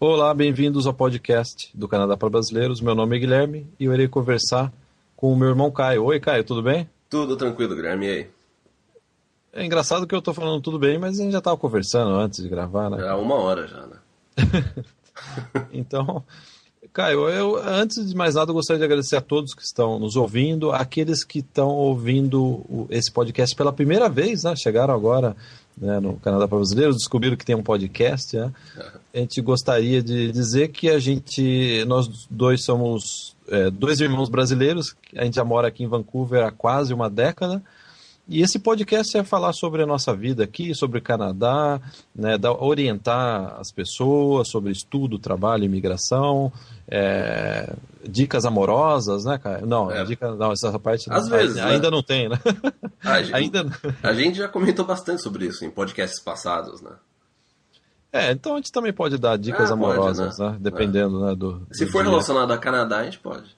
Olá, bem-vindos ao podcast do Canadá para Brasileiros. Meu nome é Guilherme e eu irei conversar com o meu irmão Caio. Oi, Caio, tudo bem? Tudo tranquilo, Guilherme, e aí? É engraçado que eu tô falando tudo bem, mas a gente já tava conversando antes de gravar, né? Há uma hora já, né? então, Caio, eu, antes de mais nada, eu gostaria de agradecer a todos que estão nos ouvindo, aqueles que estão ouvindo esse podcast pela primeira vez, né? Chegaram agora né, no Canadá para Brasileiros, descobriram que tem um podcast, né? A gente gostaria de dizer que a gente, nós dois somos é, dois irmãos brasileiros, a gente já mora aqui em Vancouver há quase uma década, e esse podcast é falar sobre a nossa vida aqui, sobre o Canadá, né, da, orientar as pessoas sobre estudo, trabalho, imigração, é, dicas amorosas, né, cara? Não, é. dica, não, essa parte Às vezes, ainda, né? ainda não tem, né? A gente, ainda... a gente já comentou bastante sobre isso em podcasts passados, né? É, então a gente também pode dar dicas ah, amorosas, pode, né? né? Dependendo, é. né, do, Se do for dia. relacionado a Canadá, a gente pode.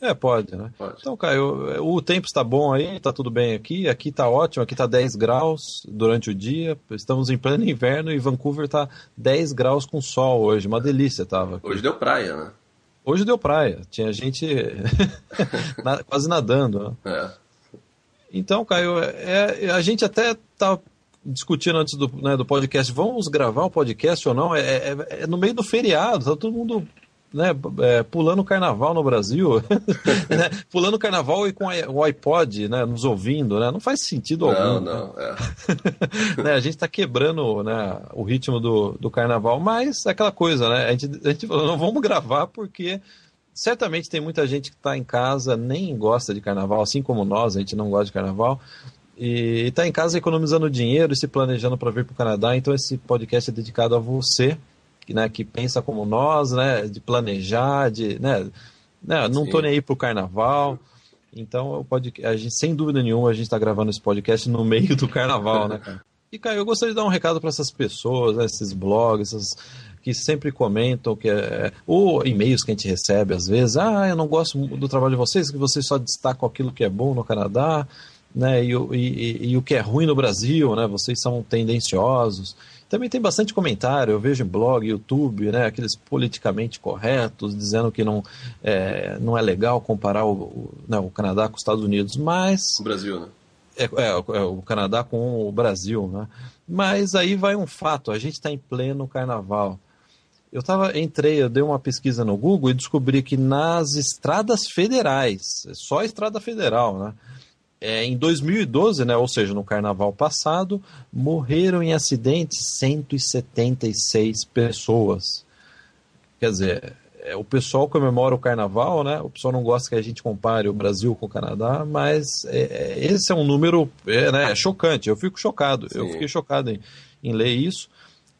É, pode, né? Pode. Então, Caio, o tempo está bom aí, está tudo bem aqui, aqui está ótimo, aqui está 10 graus durante o dia, estamos em pleno inverno e Vancouver está 10 graus com sol hoje, uma delícia tava. Aqui. Hoje deu praia, né? Hoje deu praia, tinha gente quase nadando. Né? É. Então, Caio, é, a gente até tá discutindo antes do, né, do podcast, vamos gravar o podcast ou não? É, é, é no meio do feriado, tá todo mundo né, é, pulando o carnaval no Brasil, né, pulando o carnaval e com o iPod, né, nos ouvindo, né, não faz sentido não, algum. Não, não, é. né, a gente está quebrando né, o ritmo do, do carnaval, mas é aquela coisa, né, a gente, a gente falou, não vamos gravar porque certamente tem muita gente que está em casa, nem gosta de carnaval, assim como nós, a gente não gosta de carnaval, e está em casa economizando dinheiro e se planejando para vir para o Canadá, então esse podcast é dedicado a você, né, que pensa como nós, né, de planejar, de, né, né não estou nem aí pro carnaval. Então, o podcast, a gente, sem dúvida nenhuma, a gente está gravando esse podcast no meio do carnaval, né, cara? E, Caio, eu gostaria de dar um recado para essas pessoas, né, esses blogs, essas, que sempre comentam que é, ou e-mails que a gente recebe às vezes, ah, eu não gosto do trabalho de vocês, que vocês só destacam aquilo que é bom no Canadá, né, e, e, e, o que é ruim no Brasil, né, vocês são tendenciosos. Também tem bastante comentário, eu vejo em blog, YouTube, né, aqueles politicamente corretos, dizendo que não é, não é legal comparar o, o, né, o Canadá com os Estados Unidos, mas... O Brasil, né? É, é, é, o Canadá com o Brasil, né? Mas aí vai um fato, a gente está em pleno carnaval. Eu tava, entrei, eu dei uma pesquisa no Google e descobri que nas estradas federais, só estrada federal, né? É, em 2012, né, ou seja, no carnaval passado, morreram em acidentes 176 pessoas. Quer dizer, é, o pessoal comemora o carnaval, né? O pessoal não gosta que a gente compare o Brasil com o Canadá, mas é, é esse é um número é, né, é chocante. Eu fico chocado. Sim. Eu fiquei chocado em, em ler isso.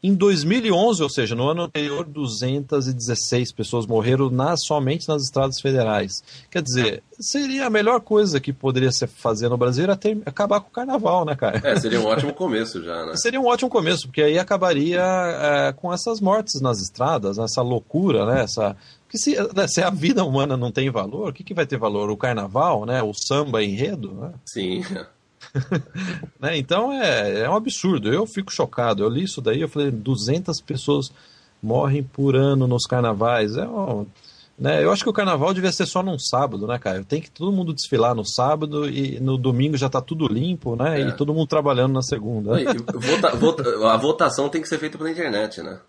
Em 2011, ou seja, no ano anterior, 216 pessoas morreram nas, somente nas estradas federais. Quer dizer, seria a melhor coisa que poderia ser fazer no Brasil era ter, acabar com o carnaval, né, cara? É, seria um ótimo começo já, né? Seria um ótimo começo, porque aí acabaria é, com essas mortes nas estradas, essa loucura, né? Essa, porque se, né, se, a vida humana não tem valor, o que, que vai ter valor? O carnaval, né? O samba enredo? Né? Sim. né? Então é, é um absurdo. Eu fico chocado. Eu li isso daí, eu falei, 200 pessoas morrem por ano nos carnavais. É um, né? Eu acho que o carnaval devia ser só num sábado, né, cara? Tem que todo mundo desfilar no sábado e no domingo já tá tudo limpo, né? É. E todo mundo trabalhando na segunda. E, vota, vota, a votação tem que ser feita pela internet, né?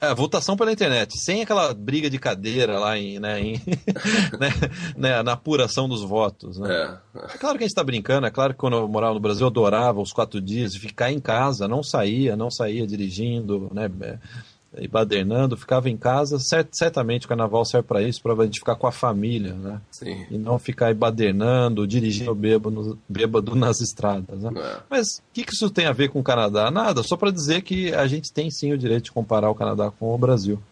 É, votação pela internet, sem aquela briga de cadeira lá em, né, em né, né, na apuração dos votos. Né? É. é. claro que a gente está brincando, é claro que quando eu morava no Brasil eu adorava os quatro dias de ficar em casa, não saía, não saía dirigindo, né, e badernando, ficava em casa, cert, certamente o carnaval serve para isso, para a gente ficar com a família, né? Sim. E não ficar badernando, dirigindo bêbado, bêbado nas estradas, né? É. Mas o que, que isso tem a ver com o Canadá? Nada, só para dizer que a gente tem sim o direito de comparar o Canadá com o Brasil.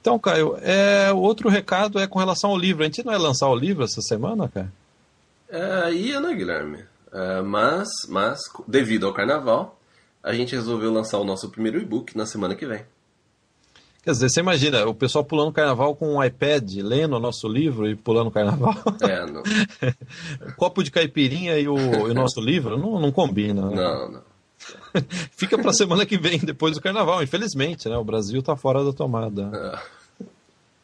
Então, Caio, é, outro recado é com relação ao livro. A gente não vai lançar o livro essa semana, cara? É, ia, né, Guilherme? É, mas, mas, devido ao carnaval, a gente resolveu lançar o nosso primeiro e-book na semana que vem. Quer dizer, você imagina o pessoal pulando carnaval com um iPad, lendo o nosso livro e pulando carnaval. É, não. Copo de caipirinha e o, e o nosso livro não, não combina. Né? Não, não. Fica para semana que vem, depois do carnaval, infelizmente, né? O Brasil está fora da tomada. É.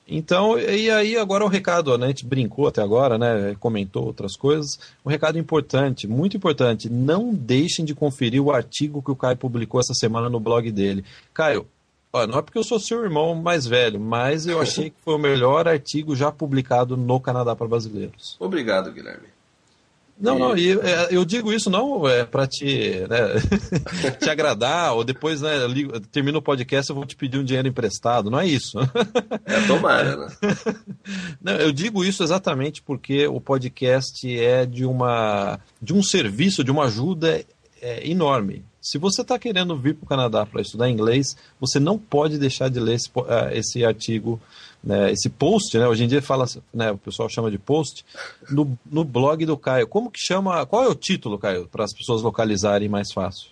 Então, e aí agora o recado, né? A gente brincou até agora, né? Comentou outras coisas. Um recado importante, muito importante. Não deixem de conferir o artigo que o Caio publicou essa semana no blog dele. Caio, ó, não é porque eu sou seu irmão mais velho, mas eu achei que foi o melhor artigo já publicado no Canadá para brasileiros. Obrigado, Guilherme. Não, não, e, é, eu digo isso não é para te, né, te agradar, ou depois, né, termina o podcast eu vou te pedir um dinheiro emprestado, não é isso. É tomara, né? Não, eu digo isso exatamente porque o podcast é de, uma, de um serviço, de uma ajuda é, enorme. Se você está querendo vir para o Canadá para estudar inglês, você não pode deixar de ler esse, uh, esse artigo né, esse post, né, hoje em dia fala, né, o pessoal chama de post, no, no blog do Caio. Como que chama, qual é o título, Caio, para as pessoas localizarem mais fácil?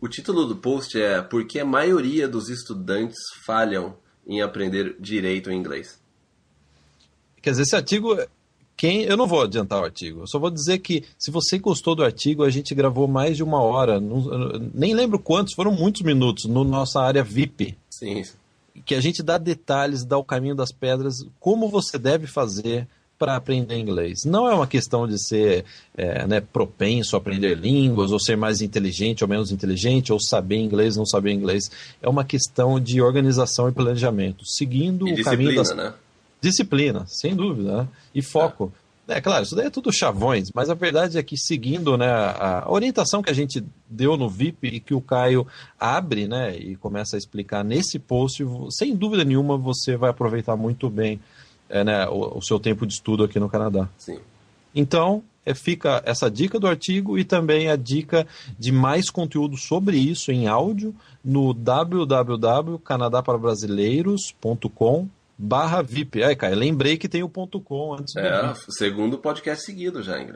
O título do post é Porque a maioria dos estudantes falham em aprender direito em inglês. Quer dizer, esse artigo, quem eu não vou adiantar o artigo, eu só vou dizer que se você gostou do artigo, a gente gravou mais de uma hora, não, nem lembro quantos, foram muitos minutos, no nossa área VIP. Sim que a gente dá detalhes, dá o caminho das pedras, como você deve fazer para aprender inglês. Não é uma questão de ser é, né, propenso a aprender línguas, ou ser mais inteligente ou menos inteligente, ou saber inglês, não saber inglês. É uma questão de organização e planejamento, segundo e o caminho das... Né? Disciplina, sem dúvida, né? e foco. É. É claro, isso daí é tudo chavões, mas a verdade é que seguindo né, a orientação que a gente deu no VIP e que o Caio abre né, e começa a explicar nesse post, sem dúvida nenhuma você vai aproveitar muito bem é, né, o, o, seu tempo de estudo aqui no Canadá. Sim. Então, é, fica essa dica do artigo e também a dica de mais conteúdo sobre isso em áudio no www.canadaparabrasileiros.com barra VIP. Ai, cara, lembrei que tem o ponto .com antes É, segundo podcast seguido já, hein,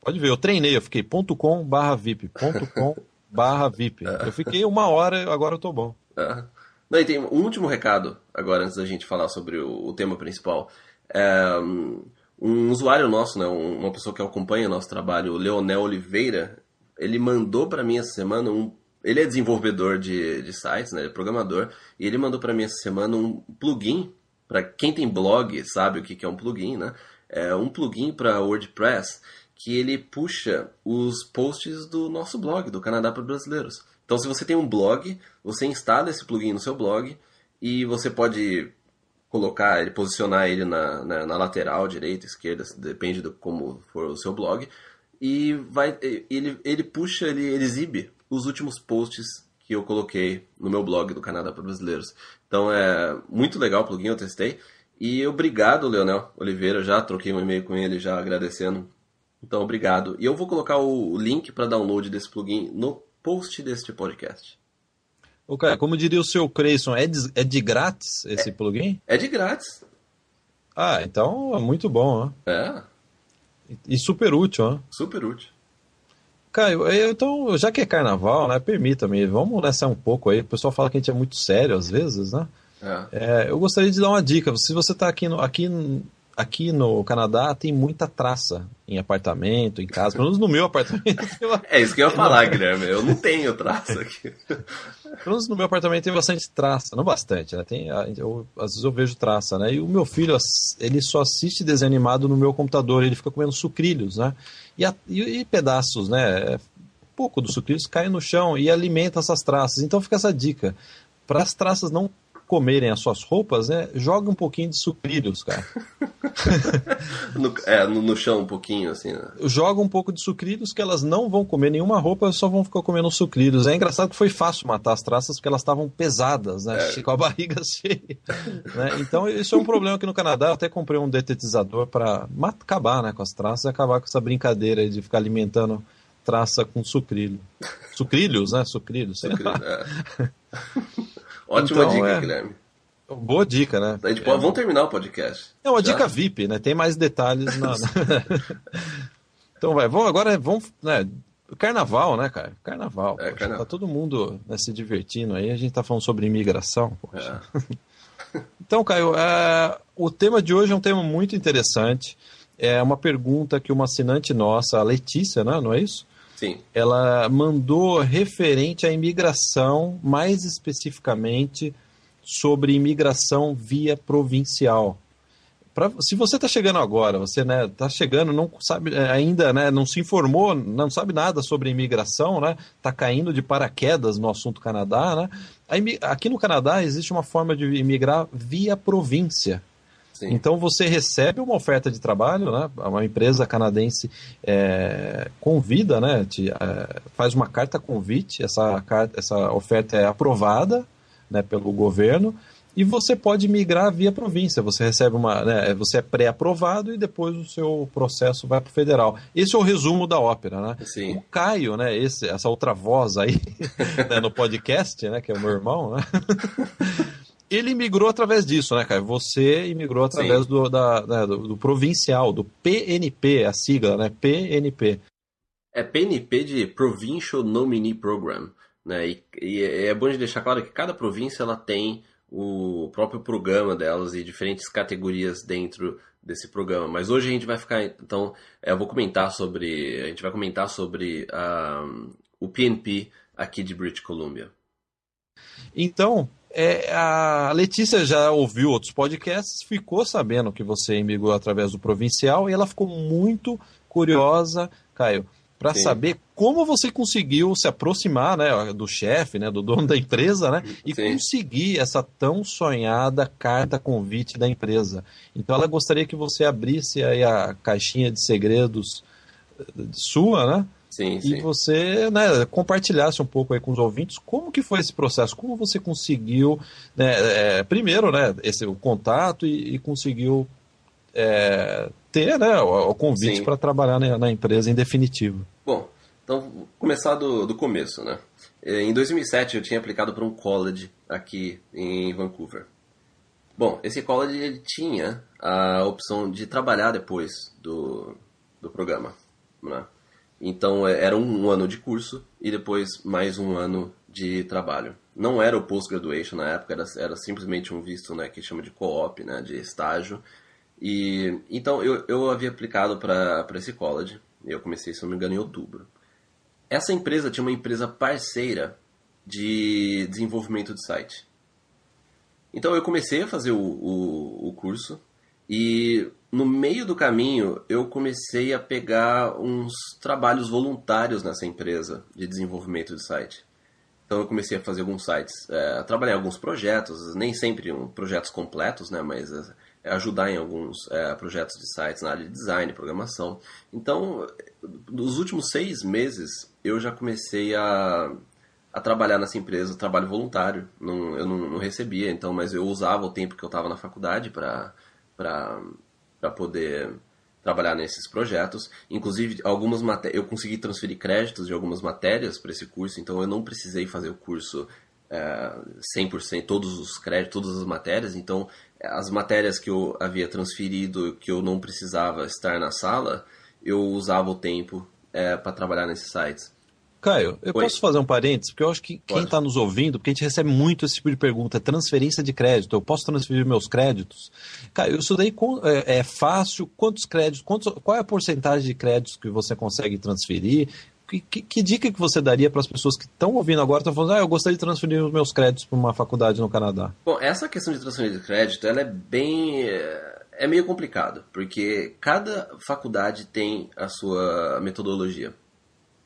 Pode ver, eu treinei, eu fiquei ponto .com barra VIP, ponto .com barra VIP. É. Eu fiquei uma hora, agora eu tô bom. É. Não, e tem um último recado, agora, antes da gente falar sobre o, o tema principal. É, um usuário nosso, né, uma pessoa que acompanha nosso trabalho, o Leonel Oliveira, ele mandou para mim essa semana um ele é desenvolvedor de, de sites, né? Ele é programador. E ele mandou para mim essa semana um plugin para quem tem blog, sabe o que é um plugin, né? É um plugin para WordPress que ele puxa os posts do nosso blog, do Canadá para Brasileiros. Então, se você tem um blog, você instala esse plugin no seu blog e você pode colocar ele, posicionar ele na, na, na lateral, direita, esquerda, depende de como for o seu blog. E vai, ele, ele puxa, ele, ele exibe os últimos posts que eu coloquei no meu blog do Canadá para Brasileiros. Então é muito legal o plugin, eu testei. E obrigado, Leonel Oliveira, já troquei um e-mail com ele já agradecendo. Então, obrigado. E eu vou colocar o link para download desse plugin no post deste podcast. Ok, como diria o seu Creyson, é de, é de grátis esse é, plugin? É de grátis. Ah, então é muito bom, ó. É. E super útil, ó. Super útil. Caio, então, já que é carnaval, né, permita-me, vamos nessa um pouco aí. O pessoal fala que a gente é muito sério às vezes, né? É. É, eu gostaria de dar uma dica. Se você está aqui no, aqui aqui no Canadá tem muita traça em apartamento, em casa, pelo menos no meu apartamento. é isso que eu ia falar, Guilherme. Eu não tenho traça aqui. Pelo menos no meu apartamento tem bastante traça, não bastante, né? Tem, eu, às vezes eu vejo traça, né? E o meu filho, ele só assiste desenho animado no meu computador, ele fica comendo sucrilhos, né? E, a, e, e pedaços, né? Pouco dos sucrilhos caem no chão e alimenta essas traças. Então fica essa dica. Para as traças não comerem as suas roupas, né? Joga um pouquinho de sucrilhos, cara. no, é, no, no, chão um pouquinho, assim, né? Joga um pouco de sucrilhos que elas não vão comer nenhuma roupa, só vão ficar comendo sucrilhos. É engraçado que foi fácil matar as traças porque elas estavam pesadas, né? É. Com a barriga cheia. né? Então, isso é um problema aqui no Canadá. Eu até comprei um detetizador para acabar né, com as traças e acabar com essa brincadeira de ficar alimentando traça com sucrilho. Sucrilhos, né? Sucrilhos. Sucrilho, é. Ótima então, dica, é... Guilherme. Boa dica, né? A gente pode, é. Vamos terminar o podcast. É uma Já? dica VIP, né? Tem mais detalhes na. então vai, vamos agora vamos, né? Carnaval, né, cara? Carnaval. É, poxa, carnaval. Tá todo mundo né, se divertindo aí. A gente tá falando sobre imigração. É. então, Caio, é, o tema de hoje é um tema muito interessante. É uma pergunta que uma assinante nossa, a Letícia, né, não é isso? Sim. ela mandou referente à imigração, mais especificamente sobre imigração via provincial. Pra, se você está chegando agora, você está né, tá chegando, não sabe é, ainda, né, não se informou, não sabe nada sobre imigração, né, está caindo de paraquedas no assunto Canadá, né, aqui no Canadá existe uma forma de imigrar via província. Sim. Então você recebe uma oferta de trabalho, né? Uma empresa canadense é, convida, né? Te, é, faz uma carta convite. Essa carta, essa oferta é aprovada, né? Pelo governo e você pode migrar via província. Você recebe uma, né, você é pré-aprovado e depois o seu processo vai para o federal. Esse é o resumo da ópera, né? Sim. O Caio, né, esse, essa outra voz aí né, no podcast, né, que é o meu irmão, né? Ele migrou através disso, né, Caio? Você imigrou através do, da, né, do, do, provincial, do PNP, a sigla, né? PNP. É PNP de Provincial Nominee Program, né? E, e é bom de deixar claro que cada província ela tem o próprio programa delas e diferentes categorias dentro desse programa. Mas hoje a gente vai ficar, então, eu vou comentar sobre, a gente vai comentar sobre uh, o PNP aqui de British Columbia. Então, é, a Letícia já ouviu outros podcasts, ficou sabendo que você emigrou através do provincial e ela ficou muito curiosa, Caio, para saber como você conseguiu se aproximar né, do chefe, né, do dono da empresa, né, e Sim. conseguir essa tão sonhada carta convite da empresa. Então ela gostaria que você abrisse aí a caixinha de segredos eh, sua, né? Sim, e sim. você né, compartilhasse um pouco aí com os ouvintes como que foi esse processo, como você conseguiu, né, é, primeiro, né, esse o contato e, e conseguiu é, ter né, o, o convite para trabalhar na, na, empresa em definitivo. Bom, então começar do, do começo, né? É, em 2007 eu tinha aplicado para um college aqui em Vancouver. Bom, esse college ele tinha a opção de trabalhar depois do, do programa, né? Então é, era um ano de curso e depois mais um ano de trabalho. Não era o post-graduation na época, era, era simplesmente um visto né, que chama de co-op, né, de estágio. E então eu, eu havia aplicado para esse college. Eu comecei, se não me engano, em outubro. Essa empresa tinha uma empresa parceira de desenvolvimento de site. Então eu comecei a fazer o, o, o curso e no meio do caminho eu comecei a pegar uns trabalhos voluntários nessa empresa de desenvolvimento de site. Então eu comecei a fazer alguns sites, é, trabalhar em alguns projetos, nem sempre um, projetos completos, né, mas é, ajudar em alguns é, projetos de sites na área de design, programação. Então, nos últimos seis meses, eu já comecei a, a trabalhar nessa empresa, trabalho voluntário. Não, eu não, não, recebia, então, mas eu usava o tempo que eu estava na faculdade para poder trabalhar nesses projetos. Inclusive, algumas eu consegui transferir créditos de algumas matérias para esse curso, então eu não precisei fazer o curso é, 100%, todos os créditos, todas as matérias. Então, as matérias que eu havia transferido, que eu não precisava estar na sala, eu usava o tempo é, para trabalhar nesses sites. Caio, eu Oi. posso fazer um parênteses? Porque eu acho que Pode. quem está nos ouvindo, porque a gente recebe muito esse tipo de pergunta, transferência de crédito, eu posso transferir meus créditos? Caio, isso daí é, é fácil? Quantos créditos, quantos, qual é a porcentagem de créditos que você consegue transferir? Que, que, que dica que você daria para as pessoas que estão ouvindo agora, estão falando, ah, eu gostaria de transferir os meus créditos para uma faculdade no Canadá? Bom, essa questão de transferir de crédito, ela é bem... é meio complicado, porque cada faculdade tem a sua metodologia,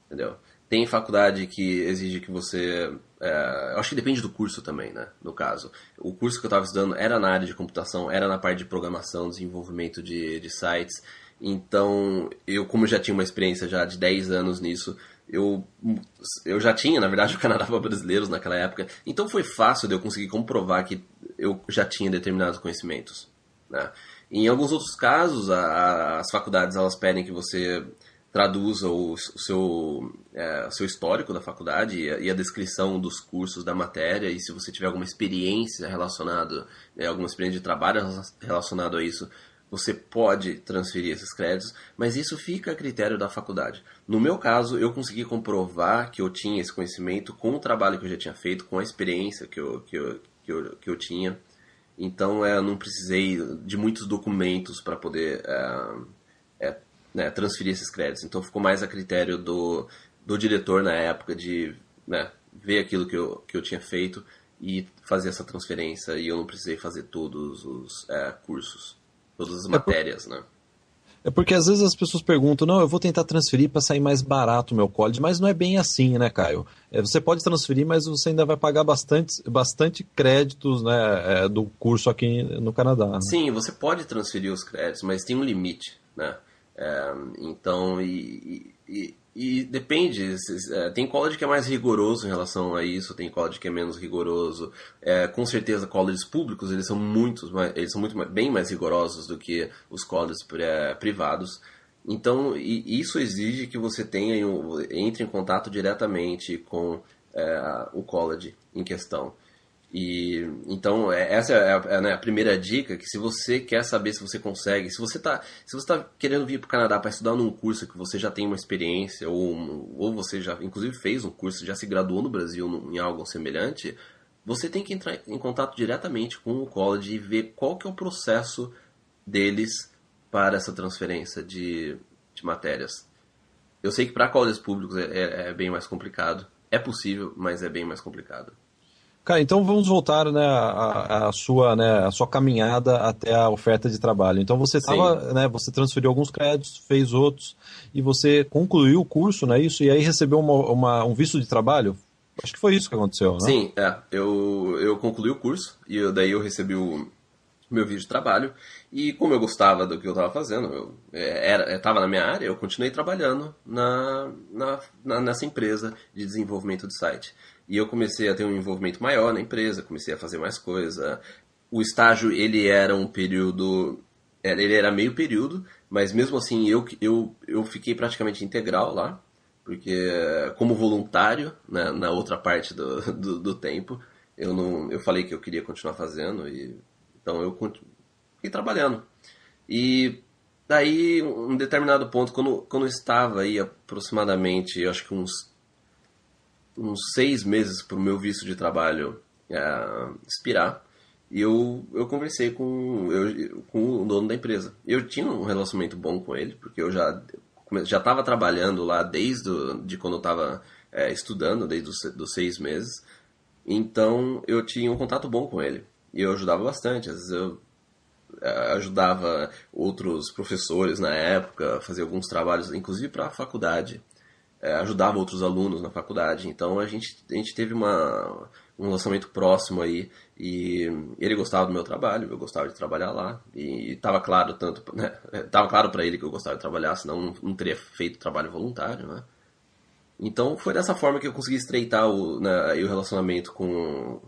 entendeu? Tem faculdade que exige que você. É, acho que depende do curso também, né? No caso. O curso que eu estava estudando era na área de computação, era na parte de programação, desenvolvimento de, de sites. Então, eu, como já tinha uma experiência já de 10 anos nisso, eu, eu já tinha, na verdade, o Canadá para brasileiros naquela época. Então, foi fácil de eu conseguir comprovar que eu já tinha determinados conhecimentos. Né? Em alguns outros casos, a, a, as faculdades elas pedem que você traduza o, o seu, é, seu histórico da faculdade e a, e a, descrição dos cursos da matéria e se você tiver alguma experiência relacionada, né, alguma experiência de trabalho relacionado a isso, você pode transferir esses créditos, mas isso fica a critério da faculdade. No meu caso, eu consegui comprovar que eu tinha esse conhecimento com o trabalho que eu já tinha feito, com a experiência que eu, que eu, que eu, que eu tinha. Então, é, eu não precisei de muitos documentos para poder é, é, né, transferir esses créditos. Então ficou mais a critério do, do diretor na época de né, ver aquilo que eu, que eu tinha feito e fazer essa transferência e eu não precisei fazer todos os é, cursos, todas as matérias, né? É porque às vezes as pessoas perguntam, não, eu vou tentar transferir para sair mais barato o meu college, mas não é bem assim, né, Caio? É, você pode transferir, mas você ainda vai pagar bastante, bastante créditos né, é, do curso aqui no Canadá. Né? Sim, você pode transferir os créditos, mas tem um limite, né? É, então, e, e, e depende, é, tem college que é mais rigoroso em relação a isso, tem college que é menos rigoroso. É, com certeza, colleges públicos eles são muito, eles são muito bem mais rigorosos do que os colleges privados. Então, isso exige que você tenha entre em contato diretamente com é, o college em questão. E então é, essa é a, é, né, a, primeira dica que se você quer saber se você consegue, se você está se você tá querendo vir para o Canadá para estudar num curso que você já tem uma experiência ou ou você já inclusive fez um curso, já se graduou no Brasil em algo semelhante, você tem que entrar em contato diretamente com o college e ver qual que é o processo deles para essa transferência de, de matérias. Eu sei que para colleges públicos é, é, é bem mais complicado. É possível, mas é bem mais complicado. Cara, então vamos voltar né, a, a, sua, né, a sua caminhada até a oferta de trabalho. Então você tava, né, você transferiu alguns créditos, fez outros e você concluiu o curso, não é isso? E aí recebeu uma, uma, um visto de trabalho? Acho que foi isso que aconteceu, né? Sim, é. Eu, eu concluí o curso e eu, daí eu recebi o meu visto de trabalho e como eu gostava do que eu estava fazendo, eu é, estava na minha área, eu continuei trabalhando na, na, na, nessa empresa de desenvolvimento de site. E eu comecei a ter um envolvimento maior na empresa, comecei a fazer mais coisa. O estágio, ele era um período... Ele era meio período, mas mesmo assim eu, eu, eu fiquei praticamente integral lá, porque como voluntário, né, na outra parte do, do, do, tempo, eu, não, eu falei que eu queria continuar fazendo, e então eu fiquei trabalhando. E daí, um determinado ponto, quando, quando eu estava aí aproximadamente, eu acho que uns uns seis meses para o meu visto de trabalho é, expirar. Eu, eu conversei com, eu, com o dono da empresa. Eu tinha um relacionamento bom com ele, porque eu já já estava trabalhando lá desde do, de quando eu estava é, estudando, desde os dos seis meses. Então eu tinha um contato bom com ele. E eu ajudava bastante. Às vezes eu é, ajudava outros professores na época, fazia alguns trabalhos, inclusive para a faculdade é, ajudava outros alunos na faculdade. Então a gente, a gente teve uma, um lançamento próximo aí e ele gostava do meu trabalho, eu gostava de trabalhar lá e estava claro tanto, né, tava claro para ele que eu gostava de trabalhar, senão não, teria feito trabalho voluntário, né? Então foi dessa forma que eu consegui estreitar o, né, o relacionamento com,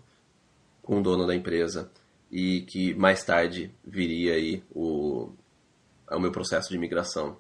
com o dono da empresa e que mais tarde viria aí o, o meu processo de imigração.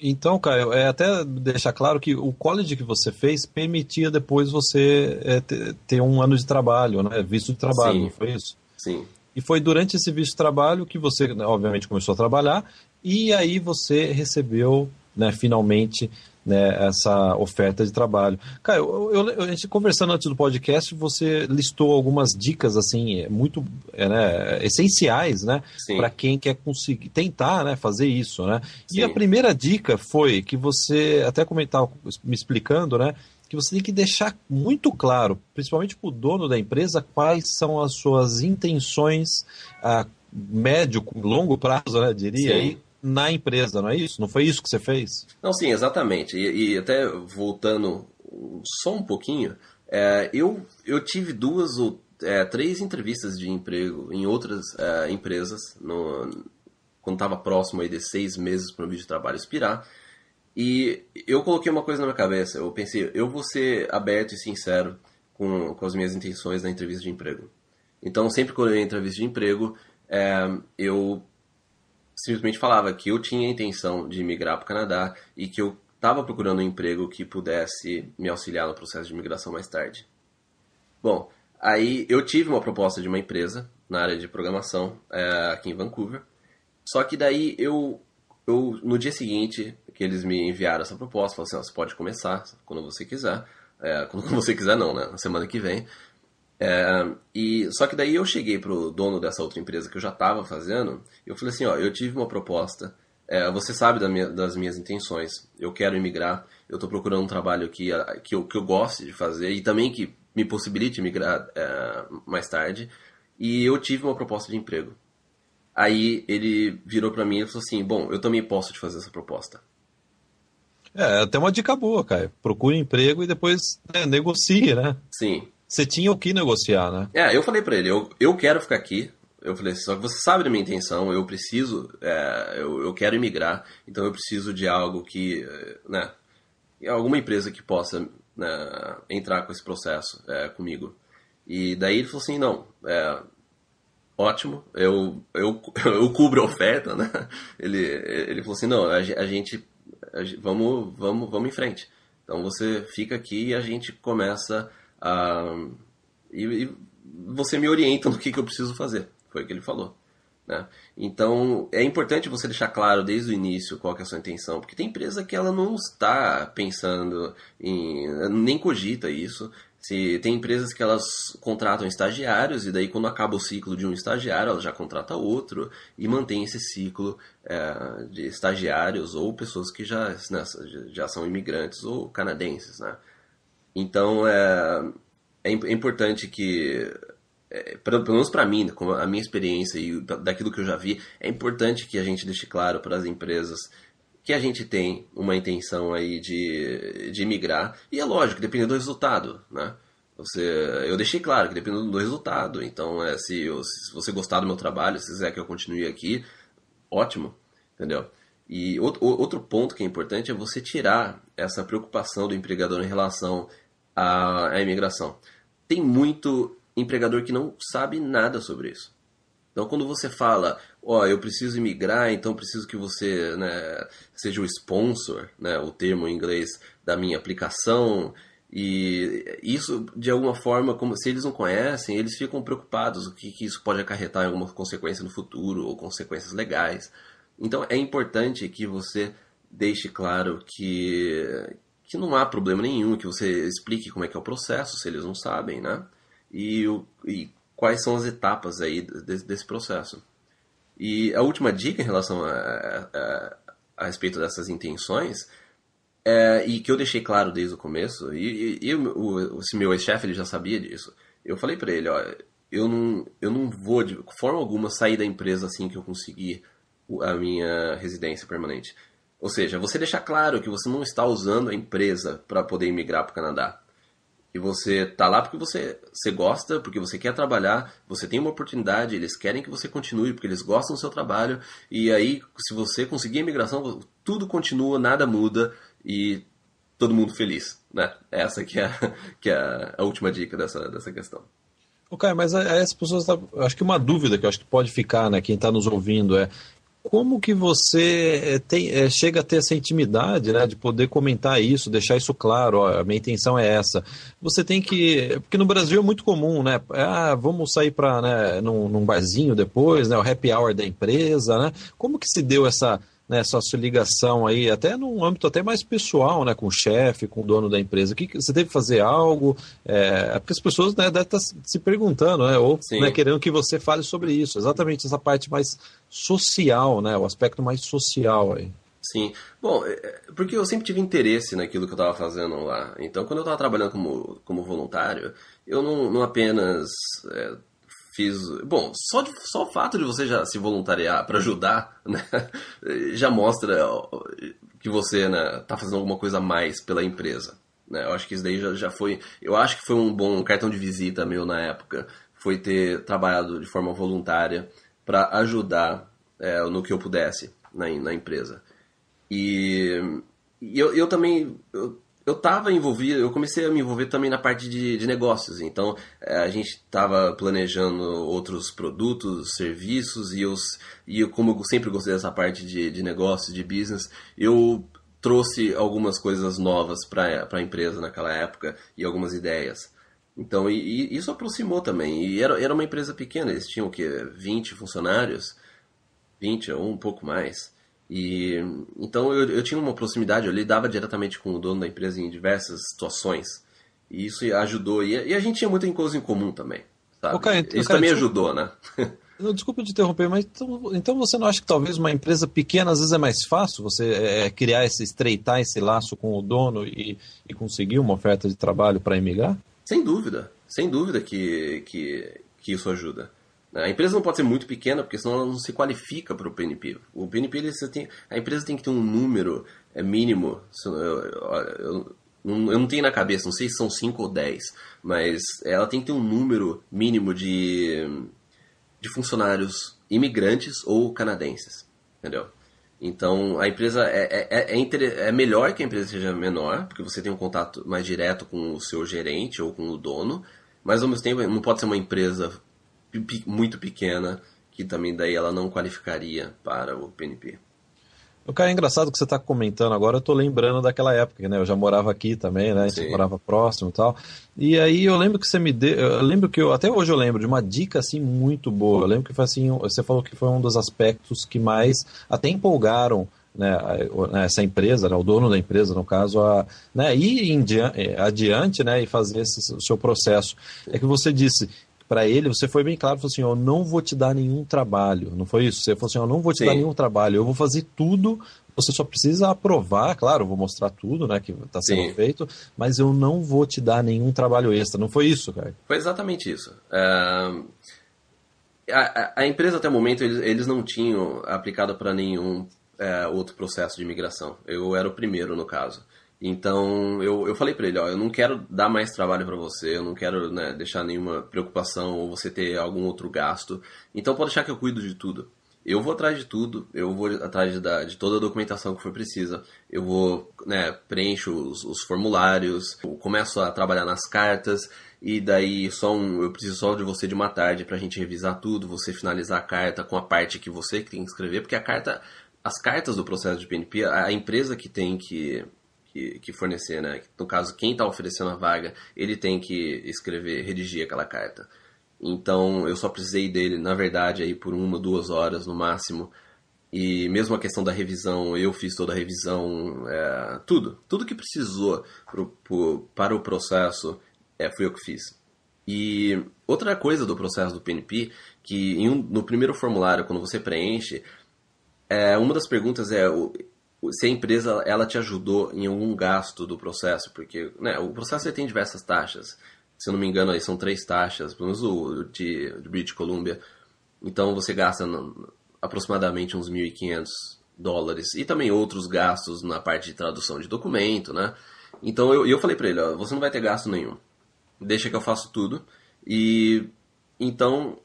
Então, Caio, é até deixar claro que o college que você fez permitia depois você é, ter um ano de trabalho, né? Visto de trabalho, Sim. foi isso? Sim. E foi durante esse visto de trabalho que você, né, obviamente, começou a trabalhar e aí você recebeu, né, finalmente, né, essa oferta de trabalho. Cara, eu, eu, a gente conversando antes do podcast, você listou algumas dicas assim muito é, né, essenciais, né, para quem quer conseguir tentar, né, fazer isso, né. Sim. E a primeira dica foi que você até comentava me explicando, né, que você tem que deixar muito claro, principalmente para o dono da empresa, quais são as suas intenções a médio, longo prazo, né, diria, aí, na empresa, não é isso? Não foi isso que você fez? Não, sim, exatamente. E, e até voltando só um pouquinho, é, eu, eu tive duas ou é, três entrevistas de emprego em outras é, empresas, no, quando estava próximo aí de seis meses para o vídeo de trabalho expirar. E eu coloquei uma coisa na minha cabeça. Eu pensei, eu vou ser aberto e sincero com, com as minhas intenções na entrevista de emprego. Então, sempre que eu ia entrevista de emprego, é, eu simplesmente falava que eu tinha a intenção de migrar para o Canadá e que eu estava procurando um emprego que pudesse me auxiliar no processo de imigração mais tarde. Bom, aí eu tive uma proposta de uma empresa na área de programação é, aqui em Vancouver. Só que daí eu, eu, no dia seguinte que eles me enviaram essa proposta, falaram assim, oh, você pode começar quando você quiser. É, quando você quiser não, né? Na semana que vem. É, e só que daí eu cheguei pro dono dessa outra empresa que eu já estava fazendo, eu falei assim, ó, eu tive uma proposta é, você sabe da minha, das minhas intenções. Eu quero imigrar. Eu estou procurando um trabalho que, que, eu, que eu goste de fazer e também que me possibilite migrar é, mais tarde. E eu tive uma proposta de emprego. Aí ele virou para mim e falou assim: Bom, eu também posso te fazer essa proposta. É, até uma dica boa, cara. Procure emprego e depois né, negocie, né? Sim. Você tinha o que negociar, né? É, eu falei para ele: eu, eu quero ficar aqui. Eu falei, só que você sabe da minha intenção, eu preciso, é, eu, eu quero emigrar, então eu preciso de algo que, né, alguma empresa que possa né, entrar com esse processo é, comigo. E daí ele falou assim, não, é, ótimo, eu, eu, eu cubro a oferta, né? Ele, ele falou assim, não, a, gente, a, vamos, vamos, vamos em frente. Então você fica aqui e a gente começa E, e você me orienta no que, que eu preciso fazer. Foi o que ele falou. Né? Então, é importante você deixar claro desde o início qual é a sua intenção, porque tem empresa que ela não está pensando em. nem cogita isso. Se tem empresas que elas contratam estagiários e daí quando acaba o ciclo de um estagiário, ela já contrata outro e mantém esse ciclo é, de estagiários ou pessoas que já, né, já são imigrantes ou canadenses, né? Então é, é, é importante que é, pelo, menos para mim, com a minha experiência e daquilo que eu já vi, é importante que a gente deixe claro para as empresas que a gente tem uma intenção aí de, de migrar. E é lógico, dependendo do resultado, né? Você, eu deixei claro que dependendo do resultado. Então, é, se, eu, se você gostar do meu trabalho, se quiser que eu continue aqui, ótimo, entendeu? E outro ponto que é importante é você tirar essa preocupação do empregador em relação à, à imigração. Tem muito empregador que não sabe nada sobre isso. Então, quando você fala, ó, oh, eu preciso imigrar, então preciso que você né, seja o sponsor, né, o termo em inglês da minha aplicação, e isso, de alguma forma, como se eles não conhecem, eles ficam preocupados o que, que isso pode acarretar em alguma consequência no futuro ou consequências legais. Então, é importante que você deixe claro que, que não há problema nenhum, que você explique como é que é o processo, se eles não sabem, né? e, o, e quais são as etapas aí desse, desse, processo. E a última dica em relação a, a, a respeito dessas intenções é, e que eu deixei claro desde o começo, e, e, e o, esse meu ex-chefe ele já sabia disso. Eu falei para ele, ó, eu não, eu não vou de forma alguma sair da empresa assim que eu conseguir a minha residência permanente. Ou seja, você deixar claro que você não está usando a empresa para poder imigrar para o Canadá. E você tá lá porque você, você gosta, porque você quer trabalhar, você tem uma oportunidade, eles querem que você continue, porque eles gostam do seu trabalho. E aí, se você conseguir a imigração, tudo continua, nada muda e todo mundo feliz. Né? Essa que é, que é a última dica dessa, dessa questão. Ok, mas as pessoas, acho que uma dúvida que acho que pode ficar, né, quem está nos ouvindo é como que você eh, tem, é, chega a ter essa intimidade, né, de poder comentar isso, deixar isso claro, ó, a minha intenção é essa. Você tem que, porque no Brasil é muito comum, né, ah, vamos sair para, né, num, num barzinho depois, né, o happy hour da empresa, né, como que se deu essa né, essa sua ligação aí, até num âmbito até mais pessoal, né, com o chefe, com o dono da empresa, que você teve que fazer algo, é, é porque as pessoas né, devem estar se perguntando, né, ou né, querendo que você fale sobre isso, exatamente essa parte mais social, né, o aspecto mais social aí. Sim. Bom, é, é, porque eu sempre tive interesse naquilo que eu estava fazendo lá. Então, quando eu estava trabalhando como, como voluntário, eu não, não apenas é, fiz. Bom, só, de, só o fato de você já se voluntariar para ajudar, né, já mostra que você né, tá fazendo alguma coisa a mais pela empresa. Né? Eu acho que isso daí já, já foi. Eu acho que foi um bom cartão de visita meu na época. Foi ter trabalhado de forma voluntária para ajudar é, no que eu pudesse na, na empresa. E, e eu, eu também. Eu, eu estava envolvido, eu comecei a me envolver também na parte de, de negócios. Então, é, a gente estava planejando outros produtos, serviços, e eu, e eu, como eu sempre gostei dessa parte de, de negócios, de business, eu trouxe algumas coisas novas para a empresa naquela época e algumas ideias. Então, e, e, isso aproximou também. E era, era uma empresa pequena, eles tinham o quê? 20 funcionários? 20 ou um pouco mais. E então eu, eu tinha uma proximidade, eu lidava diretamente com o dono da empresa em diversas situações. E isso ajudou. E, e a gente tinha muita coisa em comum também. Sabe? Okay, isso okay, também desculpa. ajudou, né? Desculpa te interromper, mas então, então, você não acha que talvez uma empresa pequena às vezes é mais fácil você é, é criar esse, estreitar esse laço com o dono e, e conseguir uma oferta de trabalho para emigrar? Sem dúvida, sem dúvida que, que, que isso ajuda. A empresa não pode ser muito pequena, porque senão ela não se qualifica para o PNP. O PNP, ele, tem, a empresa tem que ter um número é, mínimo. Eu, eu, eu, eu não tenho na cabeça, não sei se são 5 ou 10, mas ela tem que ter um número mínimo de de funcionários imigrantes ou canadenses, entendeu? Então a empresa é, é, é, é, melhor que a empresa seja menor, porque você tem um contato mais direto com o seu gerente ou com o dono, mas ao mesmo tempo não pode ser uma empresa muito pequena que também daí ela não qualificaria para o PNP. O cara é engraçado que você está comentando agora, eu estou lembrando daquela época, né? Eu já morava aqui também, né? A gente morava próximo e tal. E aí eu lembro que você me deu. Eu lembro que eu. Até hoje eu lembro de uma dica assim muito boa. Eu lembro que foi assim. Você falou que foi um dos aspectos que mais até empolgaram né, né essa empresa, né, o dono da empresa, no caso, a né, ir eh, adiante né, e fazer esse, o seu processo. É que você disse, para ele, você foi bem claro, falou assim, eu não vou te dar nenhum trabalho, não foi isso? Você falou assim, eu não vou te Sim. dar nenhum trabalho, eu vou fazer tudo, você só precisa aprovar, claro, eu vou mostrar tudo, né, que está sendo Sim. feito, mas eu não vou te dar nenhum trabalho extra, não foi isso, cara? Foi exatamente isso. Uh, a, a, empresa até o momento, eles, eles não tinham aplicado para nenhum uh, outro processo de imigração, eu era o primeiro no caso. Então eu, eu falei para ele, ó, eu não quero dar mais trabalho para você, eu não quero né, deixar nenhuma preocupação ou você ter algum outro gasto. Então pode deixar que eu cuido de tudo. Eu vou atrás de tudo, eu vou atrás de, da, de toda a documentação que for precisa. Eu vou, né, preencho os, os formulários, começo a trabalhar nas cartas e daí só um, eu preciso só de você de uma tarde para a gente revisar tudo, você finalizar a carta com a parte que você tem que escrever, porque a carta, as cartas do processo de PNP, a empresa que tem que que, que fornecer, né? No caso, quem está oferecendo a vaga, ele tem que escrever, redigir aquela carta. Então, eu só precisei dele, na verdade, aí por uma, duas horas no máximo. E mesmo a questão da revisão, eu fiz toda a revisão, é, tudo. Tudo que precisou pro, pro, para o processo, é, fui eu que fiz. E outra coisa do processo do PNP, que um, no primeiro formulário, quando você preenche, é, uma das perguntas é se a empresa ela te ajudou em algum gasto do processo, porque né, o processo tem diversas taxas. Se eu não me engano, aí são três taxas, pelo menos o de, de British Columbia. Então você gasta aproximadamente uns 1.500 dólares e também outros gastos na parte de tradução de documento, né? Então eu, eu falei para ele, ó, você não vai ter gasto nenhum. Deixa que eu faço tudo. E então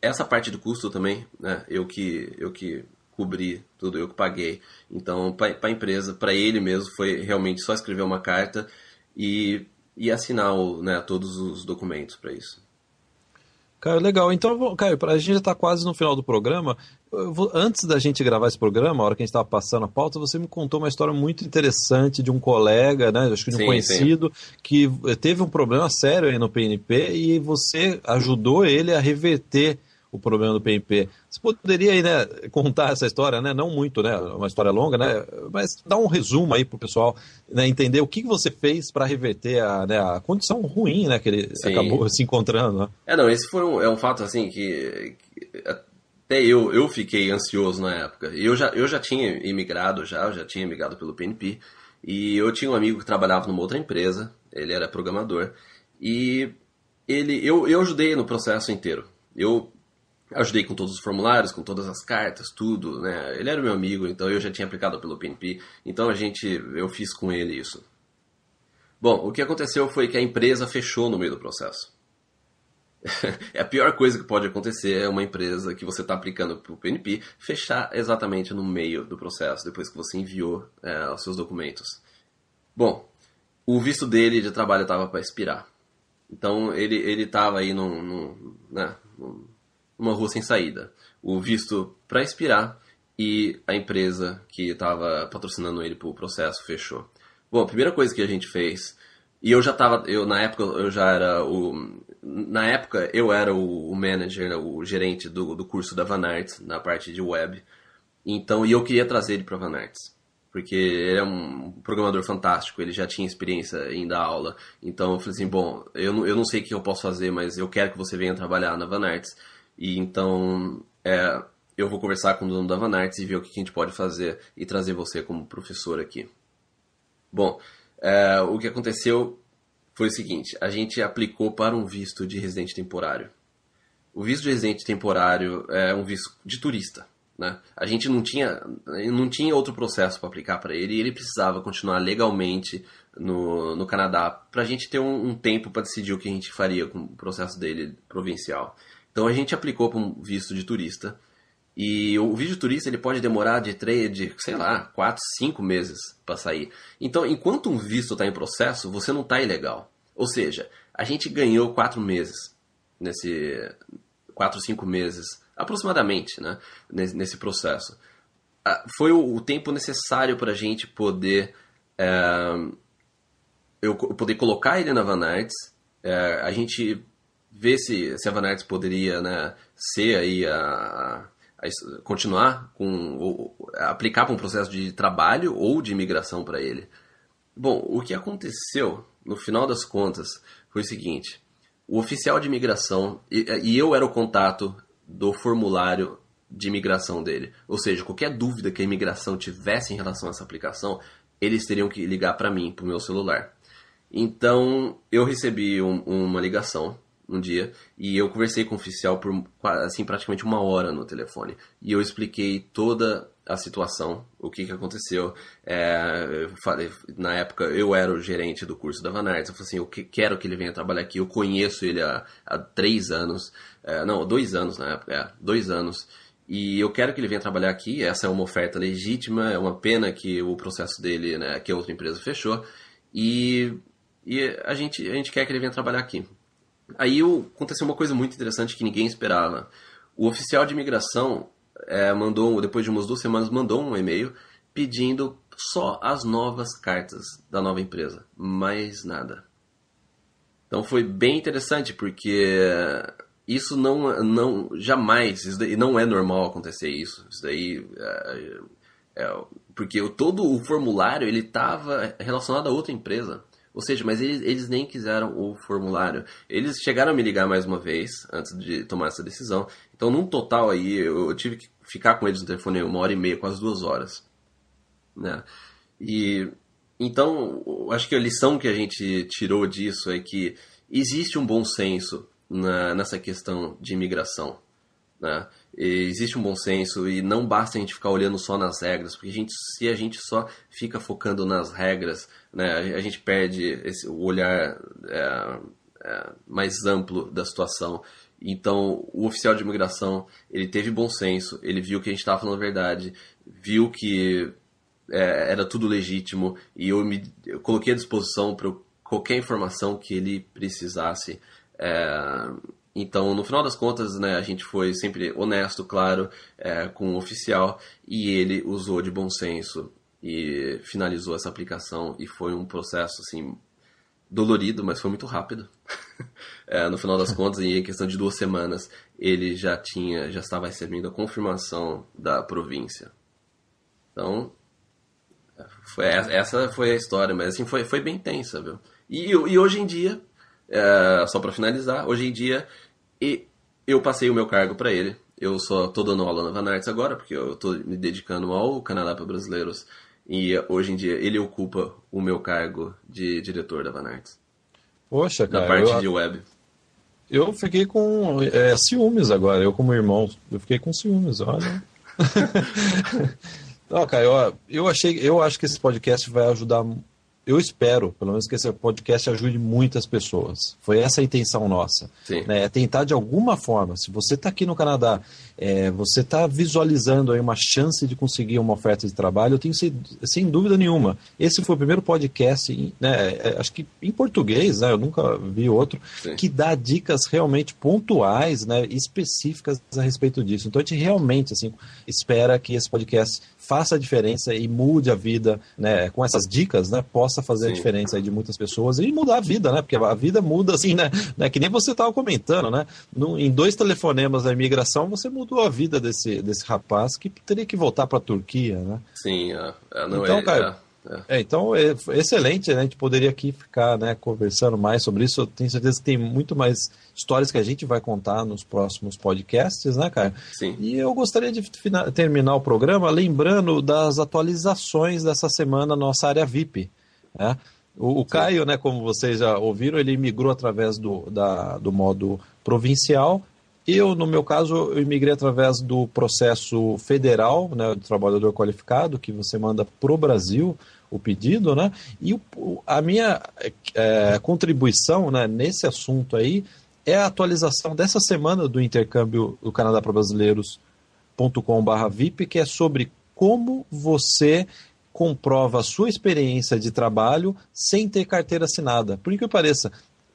essa parte do custo também, né? Eu que eu que cobrir tudo, eu que paguei. Então, para a empresa, para ele mesmo, foi realmente só escrever uma carta e, e assinar o, né, todos os documentos para isso. Caio, legal. Então, Caio, a gente já está quase no final do programa. Vou, antes da gente gravar esse programa, a hora que a gente estava passando a pauta, você me contou uma história muito interessante de um colega, né, acho que de um sim, conhecido, sim. que teve um problema sério aí no PNP e você ajudou ele a reverter o problema do PNP. Você poderia aí, né, contar essa história, né? Não muito, né? Uma história longa, né? Mas dar um resumo aí para o pessoal né, entender o que você fez para reverter a, né, a condição ruim, né? Que ele Sim. acabou se encontrando. Né? É, não, esse foi um, é um fato assim que, que até eu, eu fiquei ansioso na época. Eu já, eu já tinha imigrado, já, eu já tinha imigrado pelo PNP. E eu tinha um amigo que trabalhava numa outra empresa, ele era programador. E ele, eu, eu ajudei no processo inteiro. Eu ajudei com todos os formulários, com todas as cartas, tudo, né? Ele era meu amigo, então eu já tinha aplicado pelo PNP, então a gente, eu fiz com ele isso. Bom, o que aconteceu foi que a empresa fechou no meio do processo. é a pior coisa que pode acontecer é uma empresa que você está aplicando para o PNP fechar exatamente no meio do processo, depois que você enviou é, os seus documentos. Bom, o visto dele de trabalho estava para expirar. Então ele estava aí num, num, né, num uma rua sem saída. O visto para expirar e a empresa que estava patrocinando ele para o processo fechou. Bom, a primeira coisa que a gente fez, e eu já estava, eu na época eu já era o, na época eu era o, manager, né, o gerente do, do curso da Van Arts, na parte de web. Então, e eu queria trazer ele para Van Arts porque ele é um programador fantástico, ele já tinha experiência em dar aula. Então eu falei assim, bom, eu não, eu não sei o que eu posso fazer, mas eu quero que você venha trabalhar na Van Arts. E então é, eu vou conversar com o dono da Van Arts e ver o que a gente pode fazer e trazer você como professor aqui. Bom, é, o que aconteceu foi o seguinte: a gente aplicou para um visto de residente temporário. O visto de residente temporário é um visto de turista. Né? A gente não tinha, não tinha outro processo para aplicar para ele e ele precisava continuar legalmente no, no Canadá para a gente ter um, um tempo para decidir o que a gente faria com o processo dele provincial. Então a gente aplicou para um visto de turista e o visto de turista ele pode demorar de três, de sei lá, quatro, cinco meses para sair. Então enquanto um visto está em processo, você não está ilegal. Ou seja, a gente ganhou quatro meses nesse quatro, cinco meses aproximadamente, né, nesse, nesse processo. Ah, foi o, o tempo necessário para a gente poder é, eu poder colocar ele na Van Arts, é, a gente ver se, se a poderia né, ser aí a, a, continuar com ou, aplicar para um processo de trabalho ou de imigração para ele. Bom, o que aconteceu no final das contas foi o seguinte: o oficial de imigração e, e eu era o contato do formulário de imigração dele. Ou seja, qualquer dúvida que a imigração tivesse em relação a essa aplicação, eles teriam que ligar para mim, para o meu celular. Então, eu recebi um, uma ligação um dia e eu conversei com o oficial por assim praticamente uma hora no telefone e eu expliquei toda a situação, o que, que aconteceu. É, falei, na época eu era o gerente do curso da Van Arts, eu falei assim, eu quero que ele venha trabalhar aqui, eu conheço ele há, há três anos, é, não, dois anos na época, é, dois anos, e eu quero que ele venha trabalhar aqui, essa é uma oferta legítima, é uma pena que o processo dele, né, que a outra empresa fechou, e, e a, gente, a gente quer que ele venha trabalhar aqui. Aí aconteceu uma coisa muito interessante que ninguém esperava. O oficial de imigração é, mandou, depois de umas duas semanas, mandou um e-mail pedindo só as novas cartas da nova empresa, mais nada. Então foi bem interessante porque isso não, não jamais, isso daí, não é normal acontecer isso. Isso daí é, é, porque todo o formulário ele estava relacionado a outra empresa. Ou seja, mas eles, eles nem quiseram o formulário. Eles chegaram a me ligar mais uma vez antes de tomar essa decisão. Então, num total aí, eu, eu tive que ficar com eles no telefone uma hora e meia, quase duas horas. Né? E então, acho que a lição que a gente tirou disso é que existe um bom senso na, nessa questão de imigração. Né? existe um bom senso e não basta a gente ficar olhando só nas regras, porque a gente, se a gente só fica focando nas regras, né, a gente perde esse, o olhar é, é, mais amplo da situação. Então, o oficial de imigração, ele teve bom senso, ele viu que a gente estava falando a verdade, viu que é, era tudo legítimo e eu me eu coloquei à disposição para qualquer informação que ele precisasse. É, então, no final das contas, né, a gente foi sempre honesto, claro, é, com o oficial e ele usou de bom senso e finalizou essa aplicação e foi um processo assim dolorido, mas foi muito rápido. é, no final das contas, em questão de duas semanas, ele já tinha, já estava recebendo a confirmação da província. Então, foi, essa foi a história, mas assim foi, foi bem tensa, viu? E, e hoje em dia é, só para finalizar, hoje em dia e eu passei o meu cargo para ele. Eu só tô dando aula na Van Arts agora, porque eu tô me dedicando ao Canadá para brasileiros. E hoje em dia ele ocupa o meu cargo de diretor da Van Arts. Poxa, cara. Na parte eu, de web. Eu fiquei com é, ciúmes agora, eu como irmão. Eu fiquei com ciúmes, olha. Não, cara, eu, eu achei, eu acho que esse podcast vai ajudar eu espero, pelo menos, que esse podcast ajude muitas pessoas. Foi essa a intenção nossa. Né? É tentar, de alguma forma, se você está aqui no Canadá, é, você está visualizando aí uma chance de conseguir uma oferta de trabalho, eu tenho sem, sem dúvida nenhuma. Esse foi o primeiro podcast, né, é, acho que em português, né, eu nunca vi outro, Sim. que dá dicas realmente pontuais, né, específicas a respeito disso. Então a gente realmente assim, espera que esse podcast faça a diferença e mude a vida, né, com essas dicas, né, possa fazer Sim. a diferença aí de muitas pessoas e mudar a vida, né, porque a vida muda assim, né, né que nem você estava comentando, né, no, em dois telefonemas da imigração você mudou a vida desse, desse rapaz que teria que voltar para a Turquia, né. Sim, é, é, não então, é, cara, É. é então, é excelente, né? A gente poderia aqui ficar né, conversando mais sobre isso. Eu tenho certeza que tem muito mais histórias que a gente vai contar nos próximos podcasts, né, Caio? Sim. E eu gostaria de terminar o programa lembrando das atualizações dessa semana na nossa área VIP. Né? O, o Caio, né, como vocês já ouviram, ele migrou através do, da, do modo provincial eu, no meu caso, eu imigrei através do processo federal, né, do trabalhador qualificado, que você manda para o Brasil o pedido, né? E o, a minha é, contribuição né, nesse assunto aí é a atualização dessa semana do intercâmbio do Canadá para Brasileiros.com/vip, que é sobre como você comprova a sua experiência de trabalho sem ter carteira assinada. Por que pareça,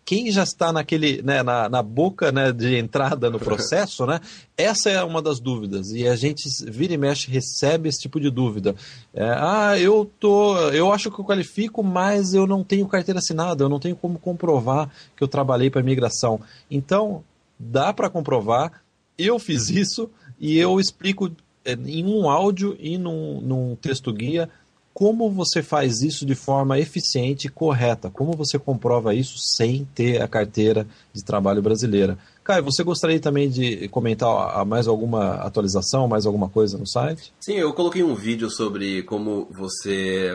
quem já está naquele, né, na, na boca né, de entrada no processo, né, essa é uma das dúvidas. E a gente vira e mexe recebe esse tipo de dúvida. É, ah, eu tô, eu acho que eu qualifico, mas eu não tenho carteira assinada, eu não tenho como comprovar que eu trabalhei para imigração. Então, dá para comprovar. Eu fiz isso e eu explico é, em um áudio e num, num texto guia como você faz isso de forma eficiente e correta? Como você comprova isso sem ter a carteira de trabalho brasileira? Caio, você gostaria também de comentar mais alguma atualização, mais alguma coisa no site? Sim, eu coloquei um vídeo sobre como você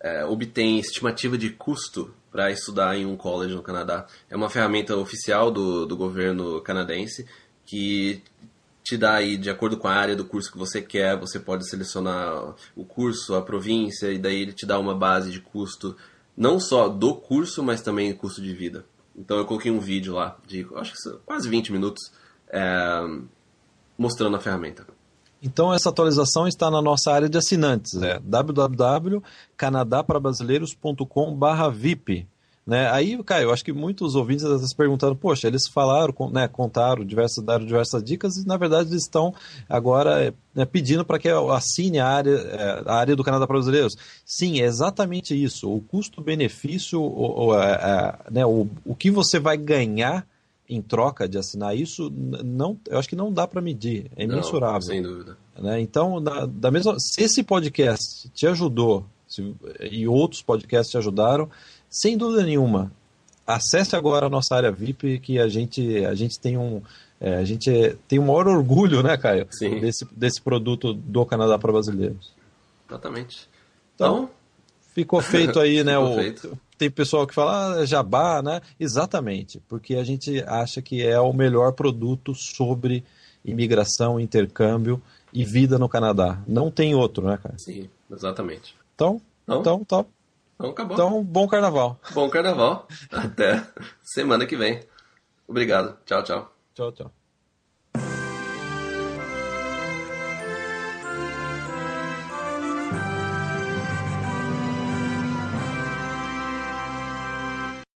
é, obtém estimativa de custo para estudar em um college no Canadá. É uma ferramenta oficial do, do governo canadense que te dá aí, de acordo com a área do curso que você quer, você pode selecionar o curso, a província, e daí ele te dá uma base de custo, não só do curso, mas também custo de vida. Então eu coloquei um vídeo lá, de acho que quase 20 minutos, é, mostrando a ferramenta. Então essa atualização está na nossa área de assinantes, é www.canadaprabrasileiros.com/vip. Né? Aí, Caio, eu acho que muitos ouvintes estão se perguntando, poxa, eles falaram, né, contaram, diversas, deram diversas dicas e, na verdade, eles estão agora né, pedindo para que eu assine a área, é, a área do Canadá para brasileiros. Sim, é exatamente isso. O custo-benefício, o, o, é, é, né, o, o que você vai ganhar em troca de assinar isso, não, eu acho que não dá para medir, é imensurável. sem dúvida. Né? Então, na, da mesma, se esse podcast te ajudou se, e outros podcasts te ajudaram, sem dúvida nenhuma, acesse agora a nossa área VIP, que a gente, a gente tem um. É, a gente tem o maior orgulho, né, Caio? Sim. Desse, desse produto do Canadá para brasileiros. Exatamente. Então, então ficou feito aí, né? o, feito. Tem pessoal que fala, ah, jabá, né? Exatamente, porque a gente acha que é o melhor produto sobre imigração, intercâmbio e vida no Canadá. Não tem outro, né, cara? Sim, exatamente. Então, então, então top. Então acabou. Então, bom carnaval. Bom carnaval. Até semana que vem. Obrigado. Tchau, tchau. Tchau, tchau.